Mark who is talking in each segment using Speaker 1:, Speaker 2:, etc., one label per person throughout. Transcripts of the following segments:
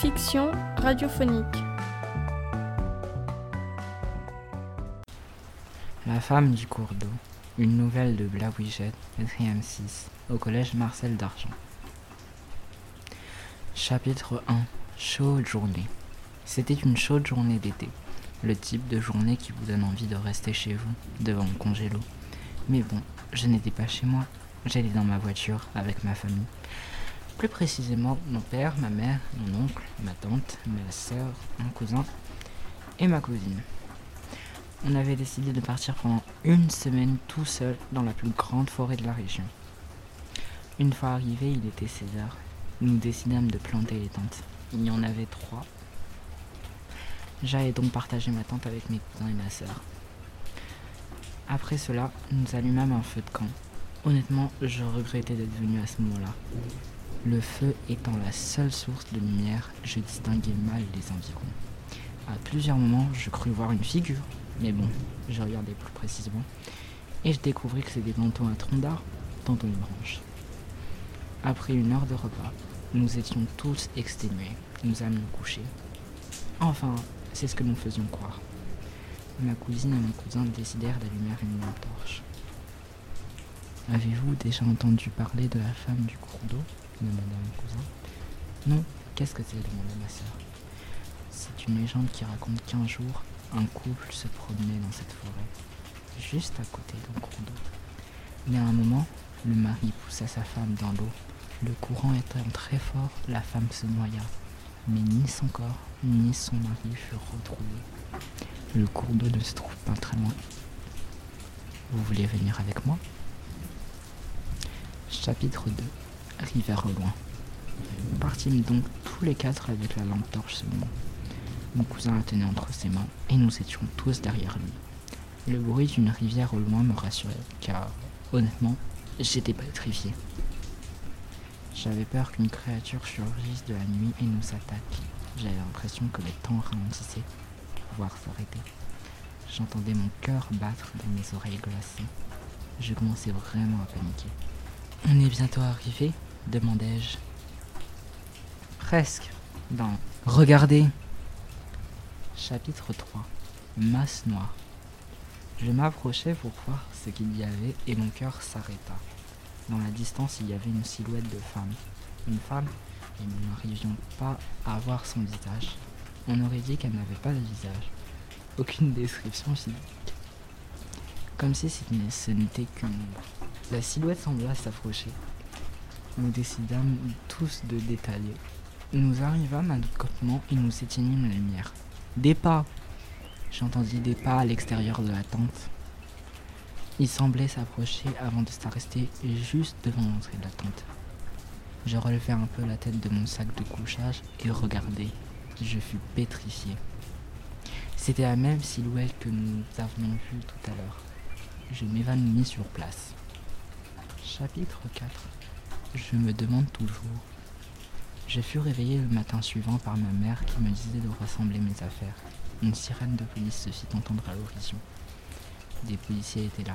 Speaker 1: fiction radiophonique.
Speaker 2: La femme du cours d'eau. Une nouvelle de Blaouiget, 4 6, au collège Marcel d'Argent. Chapitre 1 Chaude journée. C'était une chaude journée d'été. Le type de journée qui vous donne envie de rester chez vous, devant le congélo. Mais bon, je n'étais pas chez moi. J'allais dans ma voiture avec ma famille. Plus précisément, mon père, ma mère, mon oncle, ma tante, ma soeur, mon cousin et ma cousine. On avait décidé de partir pendant une semaine tout seul dans la plus grande forêt de la région. Une fois arrivé, il était 16 heures. Nous décidâmes de planter les tentes. Il y en avait trois. J'allais donc partager ma tente avec mes cousins et ma sœur. Après cela, nous allumâmes un feu de camp. Honnêtement, je regrettais d'être venu à ce moment-là. Le feu étant la seule source de lumière, je distinguais mal les environs. À plusieurs moments, je crus voir une figure, mais bon, je regardais plus précisément, et je découvris que c'était tantôt un tronc d'arbre, tantôt une branche. Après une heure de repas, nous étions tous exténués, nous allons nous coucher. Enfin, c'est ce que nous faisions croire. Ma cousine et mon cousin décidèrent d'allumer une torche. Avez-vous déjà entendu parler de la femme du cours d'eau? Demanda mon cousin. Non, qu'est-ce que c'est demanda ma sœur. C'est une légende qui raconte qu'un jour, un couple se promenait dans cette forêt, juste à côté d'un cours d'eau. Mais à un moment, le mari poussa sa femme dans l'eau. Le courant étant très fort, la femme se noya. Mais ni son corps, ni son mari furent retrouvés. Le cours d'eau ne se trouve pas très loin. Vous voulez venir avec moi? Chapitre 2 Rivière au loin. Nous partîmes donc tous les quatre avec la lampe torche seulement. Mon cousin la tenait entre ses mains et nous étions tous derrière lui. Le bruit d'une rivière au loin me rassurait, car, honnêtement, j'étais pétrifié. J'avais peur qu'une créature surgisse de la nuit et nous attaque. J'avais l'impression que le temps ralentissait, voire s'arrêtait. J'entendais mon cœur battre dans mes oreilles glacées. Je commençais vraiment à paniquer. On est bientôt arrivé demandai-je. Presque. Dans Regardez. Chapitre 3 Masse noire. Je m'approchai pour voir ce qu'il y avait et mon cœur s'arrêta. Dans la distance, il y avait une silhouette de femme. Une femme, et nous n'arrivions pas à voir son visage. On aurait dit qu'elle n'avait pas de visage. Aucune description physique. Comme si ce n'était qu'une. La silhouette sembla s'approcher. Nous décidâmes tous de détailler. Nous arrivâmes à notre campement et nous éteignîmes la lumière. Des pas J'entendis des pas à l'extérieur de la tente. Ils semblaient s'approcher avant de s'arrêter juste devant l'entrée de la tente. Je relevai un peu la tête de mon sac de couchage et regardai. Je fus pétrifié. C'était la même silhouette que nous avions vue tout à l'heure. Je m'évanouis sur place. Chapitre 4 Je me demande toujours. Je fus réveillé le matin suivant par ma mère qui me disait de rassembler mes affaires. Une sirène de police se fit entendre à l'horizon. Des policiers étaient là.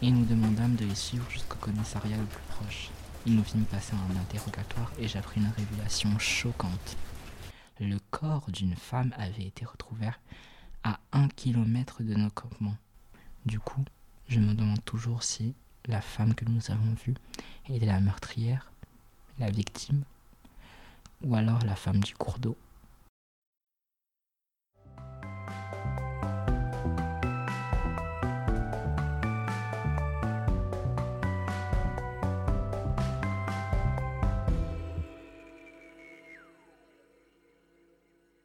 Speaker 2: Et nous demandâmes de les suivre jusqu'au commissariat le plus proche. Ils nous fîmes passer un interrogatoire et j'appris une révélation choquante. Le corps d'une femme avait été retrouvé à un kilomètre de nos campements. Du coup, je me demande toujours si la femme que nous avons vue était la meurtrière, la victime, ou alors la femme du cours d'eau.